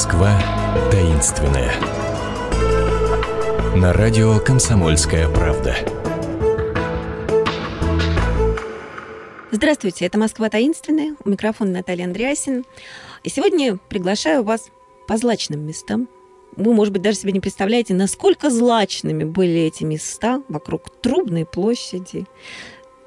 Москва таинственная. На радио «Комсомольская правда». Здравствуйте, это «Москва таинственная». У микрофона Наталья Андреасин. И сегодня приглашаю вас по злачным местам. Вы, может быть, даже себе не представляете, насколько злачными были эти места вокруг Трубной площади,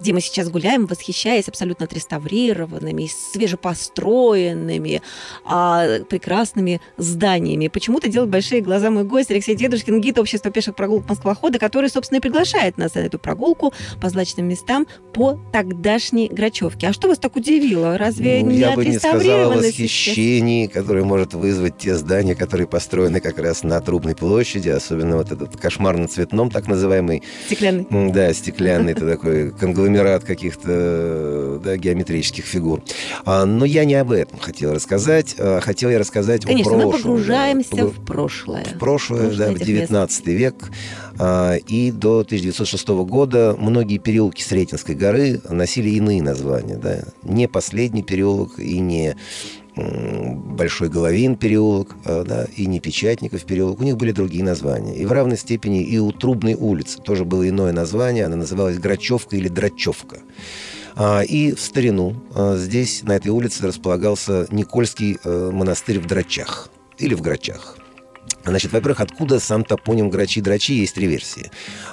где мы сейчас гуляем, восхищаясь абсолютно отреставрированными, свежепостроенными, а, прекрасными зданиями. Почему-то делает большие глаза мой гость Алексей Дедушкин, гид общества пеших прогулок Москвохода, который, собственно, и приглашает нас на эту прогулку по злачным местам по тогдашней Грачевке. А что вас так удивило? Разве ну, не я бы не сказала восхищении, которое может вызвать те здания, которые построены как раз на Трубной площади, особенно вот этот кошмарно-цветном, так называемый... Стеклянный. Да, стеклянный, это такой конгломерат конгломерат каких-то да, геометрических фигур. А, но я не об этом хотел рассказать. А, хотел я рассказать Конечно, о прошлом. Конечно, мы погружаемся да, в прошлое. В прошлое, в да, в 19 век. А, и до 1906 года многие переулки Сретенской горы носили иные названия. Да? Не последний переулок и не Большой Головин переулок, да, и не Печатников переулок. У них были другие названия. И в равной степени и у Трубной улицы тоже было иное название. Она называлась Грачевка или Драчевка. И в старину здесь, на этой улице, располагался Никольский э, монастырь в Драчах или в Грачах. Значит, во-первых, откуда сам топоним Грачи-Драчи, есть три версии.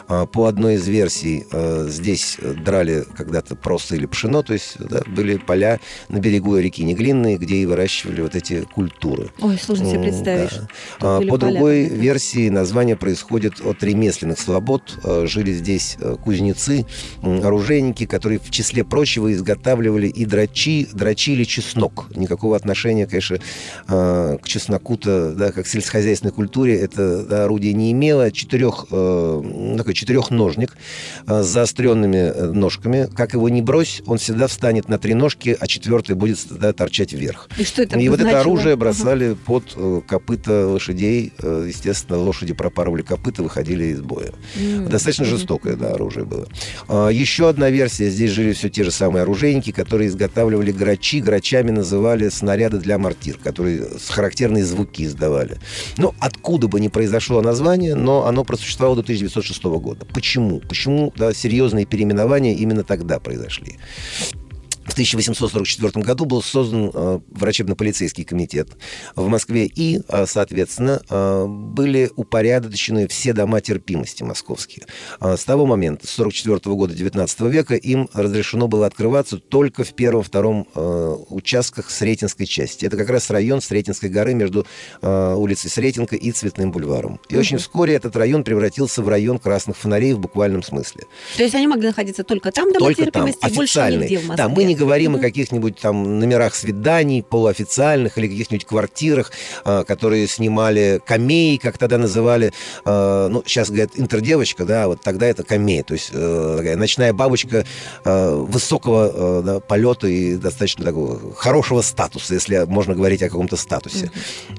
А, по одной из версий э, здесь драли когда-то просто или пшено, то есть да, были поля на берегу реки Неглинной, где и выращивали вот эти культуры. Ой, сложно себе представить. Да. А, по другой когда версии название происходит от ремесленных слобод. Э, жили здесь э, кузнецы, оружейники, которые в числе прочего изготавливали и драчи, дрочили чеснок. Никакого отношения, конечно, к чесноку-то, да, как сельскохозяйственной культуре это орудие не имело. Четырех, э, такой четырехножник э, с заостренными э, ножками. Как его не брось, он всегда встанет на три ножки, а четвертый будет да, торчать вверх. И что это И вот это оружие бросали uh под э, копыта лошадей. Э, естественно, лошади пропарывали копыта, выходили из боя. Mm-hmm. Достаточно жестокое да, оружие было. А, еще одна версия. Здесь жили все те же самые оружейники, которые изготавливали грачи. Грачами называли снаряды для мортир, которые с характерные звуки издавали. Ну, а откуда бы ни произошло название, но оно просуществовало до 1906 года. Почему? Почему да, серьезные переименования именно тогда произошли? В 1844 году был создан э, врачебно-полицейский комитет в Москве, и, э, соответственно, э, были упорядочены все дома терпимости московские. С того момента, с 1944 года 19 века, им разрешено было открываться только в первом-втором участках Сретенской части. Это как раз район Сретенской горы между улицей Сретенка и Цветным бульваром. И очень вскоре этот район превратился в район красных фонарей в буквальном смысле. То есть они могли находиться только там, дома только терпимости, там, больше нигде в Москве? Да, мы не говорим mm-hmm. о каких-нибудь там номерах свиданий, полуофициальных или каких-нибудь квартирах, э, которые снимали камеи, как тогда называли. Э, ну, сейчас говорят интердевочка, да, вот тогда это камея, то есть э, такая ночная бабочка э, высокого э, да, полета и достаточно такого хорошего статуса, если можно говорить о каком-то статусе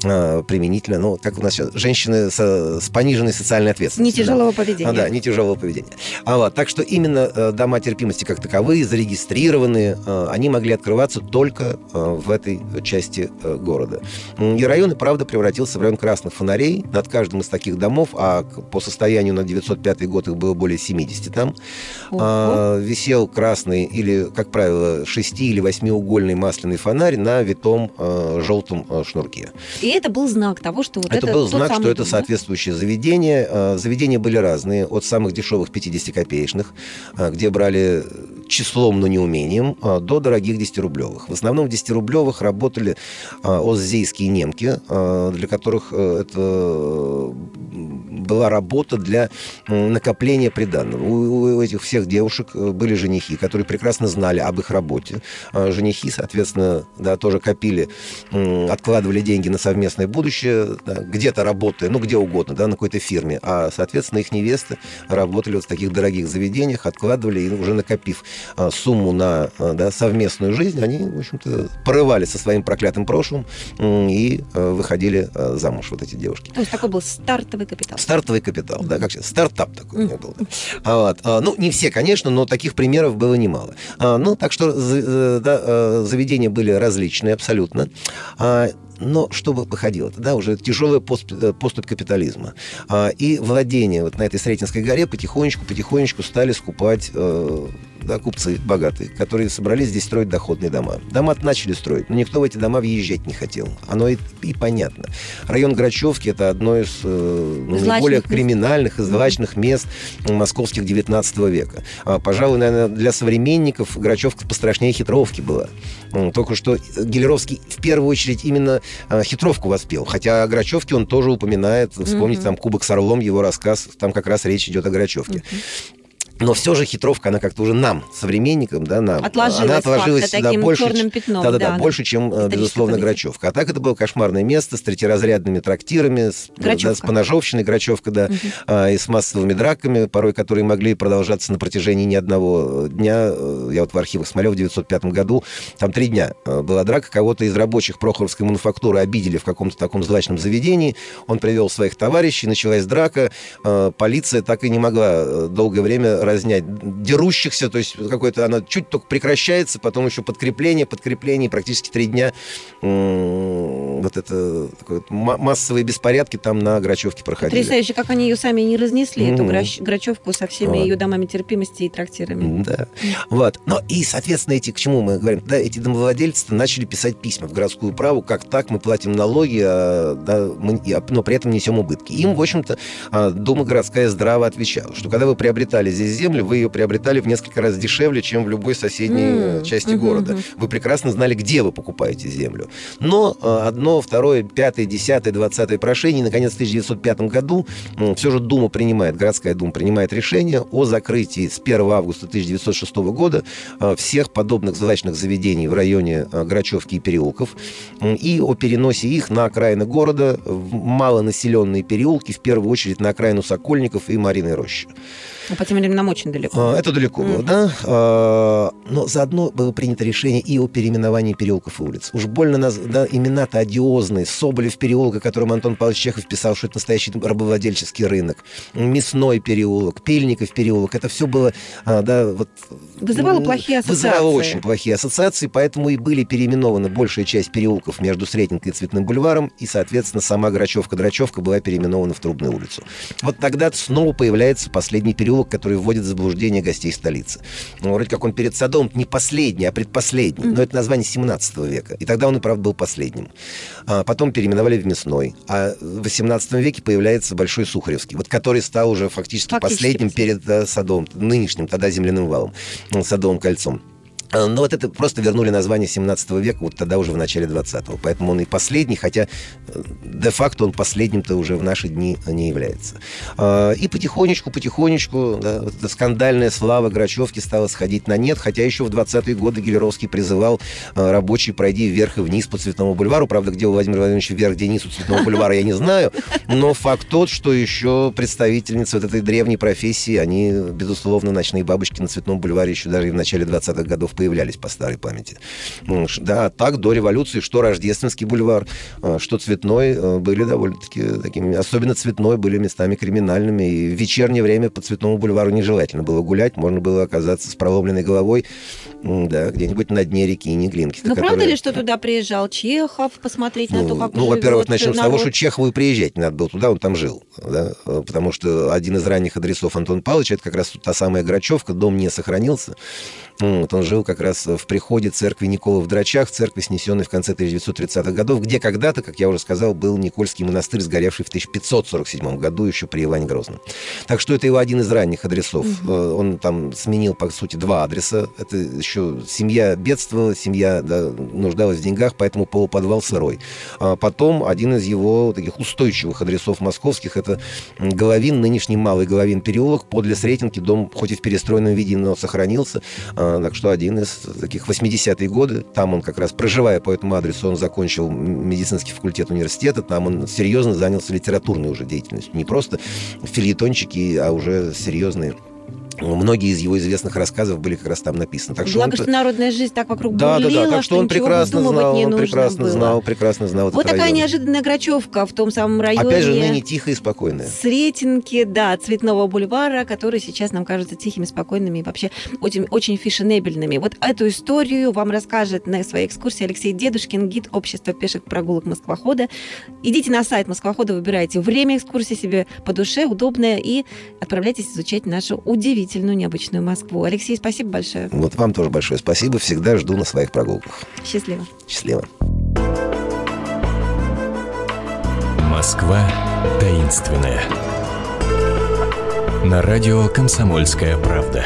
mm-hmm. применительно. Ну, как у нас сейчас, женщины со, с пониженной социальной ответственностью. Не тяжелого да. поведения. А, да, не тяжелого поведения. А, вот, так что именно э, дома терпимости как таковые, зарегистрированные, они могли открываться только э, в этой части э, города. И район, и правда, превратился в район красных фонарей. Над каждым из таких домов, а по состоянию на 905 год их было более 70 там, угу. висел красный или, как правило, шести- или восьмиугольный масляный фонарь на витом желтом шнурке. И это был знак того, что вот это... Это был знак, что это соответствующее заведение. Заведения были разные, от самых дешевых 50-копеечных, где брали числом, но не умением, а, до дорогих 10-рублевых. В основном в 10-рублевых работали а, оззейские немки, а, для которых э, это была работа для накопления приданного. У, этих всех девушек э, были женихи, которые прекрасно знали об их работе. Женихи, соответственно, да, тоже копили, откладывали деньги на совместное будущее, да, где-то работая, ну, где угодно, да, на какой-то фирме. А, соответственно, их невесты работали вот в таких дорогих заведениях, откладывали и уже накопив сумму на а, да, совместную жизнь, они, в общем-то, порывали со своим проклятым прошлым и а, выходили замуж, вот эти девушки. То есть такой был стартовый капитал. Стартовый капитал, да, как сейчас, стартап такой у меня был. Вот. Ну, не все, конечно, но таких примеров было немало. Ну, так что э, да, заведения были различные абсолютно. но чтобы походило, да, уже тяжелая поступь, поступь капитализма. А, и владение вот на этой Сретенской горе потихонечку-потихонечку стали скупать э, да, купцы богатые, которые собрались здесь строить доходные дома. Дома начали строить, но никто в эти дома въезжать не хотел. Оно и, и понятно. Район Грачевки – это одно из э, ну, наиболее криминальных и злачных мест московских 19 века. А, пожалуй, наверное, для современников Грачевка пострашнее Хитровки была. Только что Гелеровский в первую очередь именно э, Хитровку воспел. Хотя о Грачевке он тоже упоминает. Вспомните mm-hmm. там «Кубок с орлом», его рассказ, там как раз речь идет о Грачевке. Mm-hmm. Но все же хитровка, она как-то уже нам, современникам, да, нам, отложилась она отложилась таким больше, пятном. Да, да, да, больше, чем, э, безусловно, Грачевка. А так это было кошмарное место с третьеразрядными трактирами, с, да, с поножовщиной Грачевка, да, угу. а, и с массовыми драками, порой которые могли продолжаться на протяжении ни одного дня. Э, я вот в архивах смотрел в 905 году, там три дня э, была драка, кого-то из рабочих Прохоровской мануфактуры обидели в каком-то таком злачном заведении, он привел своих товарищей, началась драка, полиция так и не могла долгое время разнять дерущихся, то есть какой-то она чуть только прекращается, потом еще подкрепление, подкрепление, практически три дня вот это такое, массовые беспорядки там на Грачевке проходили. Потрясающе, как они ее сами не разнесли, mm-hmm. эту Грач, Грачевку со всеми вот. ее домами терпимости и трактирами. Да, вот. Но и, соответственно, эти, к чему мы говорим, да, эти домовладельцы начали писать письма в городскую праву, как так, мы платим налоги, а, да, мы, но при этом несем убытки. Им, в общем-то, а, Дума городская здраво отвечала, что когда вы приобретали здесь землю, вы ее приобретали в несколько раз дешевле, чем в любой соседней mm. части mm-hmm. города. Вы прекрасно знали, где вы покупаете землю. Но э, одно, второе, пятое, десятое, двадцатое прошение, наконец, в 1905 году э, все же Дума принимает, городская Дума принимает решение о закрытии с 1 августа 1906 года э, всех подобных злачных заведений в районе э, Грачевки и Переулков э, и о переносе их на окраины города в малонаселенные переулки, в первую очередь на окраину Сокольников и Мариной Рощи. Ну, по тем временам очень далеко. А, это далеко было, да. А, но заодно было принято решение и о переименовании переулков и улиц. Уж больно нас, да, имена-то одиозные. Соболев переулок, о котором Антон Павлович Чехов писал, что это настоящий рабовладельческий рынок. Мясной переулок, Пельников переулок. Это все было, а, да, вот... Вызывало плохие ассоциации. Вызывало очень плохие ассоциации, поэтому и были переименованы большая часть переулков между Сретенкой и Цветным бульваром, и, соответственно, сама Грачевка-Драчевка была переименована в Трубную улицу. Вот тогда снова появляется последний переулок который вводит в заблуждение гостей столицы. Ну, вроде как он перед Садом не последний, а предпоследний. Но это название 17 века. И тогда он и правда был последним. А потом переименовали в Мясной. А в 18 веке появляется Большой Сухаревский, вот который стал уже фактически, фактически последним перед да, Садом, нынешним тогда земляным валом, Садовым кольцом. Э, но вот это просто вернули название 17 века, вот тогда уже в начале 20-го. Поэтому он и последний, хотя э, де-факто он последним-то уже в наши дни не является. Э, и потихонечку, потихонечку да, вот эта скандальная слава Грачевки стала сходить на нет, хотя еще в 20-е годы Гелеровский призывал рабочий пройди вверх и вниз по Цветному бульвару. Правда, где у Владимира Владимировича вверх, где низ у Цветного бульвара, я не знаю. Но факт тот, что еще представительницы вот этой древней профессии, они, безусловно, ночные бабочки на Цветном бульваре еще даже и в начале 20-х годов появлялись по старой памяти. Да, так до революции, что Рождественский бульвар, а, что Цветной а, были довольно-таки такими, особенно Цветной были местами криминальными, и в вечернее время по Цветному бульвару нежелательно было гулять, можно было оказаться с проломленной головой, да, где-нибудь на дне реки Неглинки. Ну, правда ли, что туда приезжал Чехов посмотреть ну, на то, как Ну, во-первых, начнем народ... с того, что Чехову и приезжать не надо было туда, он там жил, да, потому что один из ранних адресов Антона Павловича, это как раз та самая Грачевка, дом не сохранился, вот, он жил как раз в приходе церкви Никола в Драчах, церкви, снесенной в конце 1930-х годов, где когда-то, как я уже сказал, был Никольский монастырь, сгоревший в 1547 году еще при Иване Грозном. Так что это его один из ранних адресов. Угу. Он там сменил, по сути, два адреса. Это еще семья бедствовала, семья да, нуждалась в деньгах, поэтому полуподвал сырой. А потом один из его таких устойчивых адресов московских, это Головин, нынешний Малый Головин переулок, подле Сретенки, дом хоть и в перестроенном виде, но сохранился. А, так что один из таких 80-е годы, там он как раз, проживая по этому адресу, он закончил медицинский факультет университета, там он серьезно занялся литературной уже деятельностью. Не просто фильетончики, а уже серьезные многие из его известных рассказов были как раз там написаны. Так Благо, что, что народная жизнь так вокруг да, да, бурлила, да, так что он ничего прекрасно знал, не он прекрасно было. знал, прекрасно знал Вот такая район. неожиданная Грачевка в том самом районе. Опять же, ныне тихая и спокойная. Сретенки, да, Цветного бульвара, которые сейчас нам кажутся тихими, спокойными и вообще очень, очень фешенебельными. Вот эту историю вам расскажет на своей экскурсии Алексей Дедушкин, гид общества пеших прогулок Москвохода. Идите на сайт Москвохода, выбирайте время экскурсии себе по душе, удобное, и отправляйтесь изучать нашу удивительную, необычную Москву. Алексей, спасибо большое. Вот вам тоже большое спасибо. Всегда жду на своих прогулках. Счастливо. Счастливо. Москва таинственная. На радио «Комсомольская правда».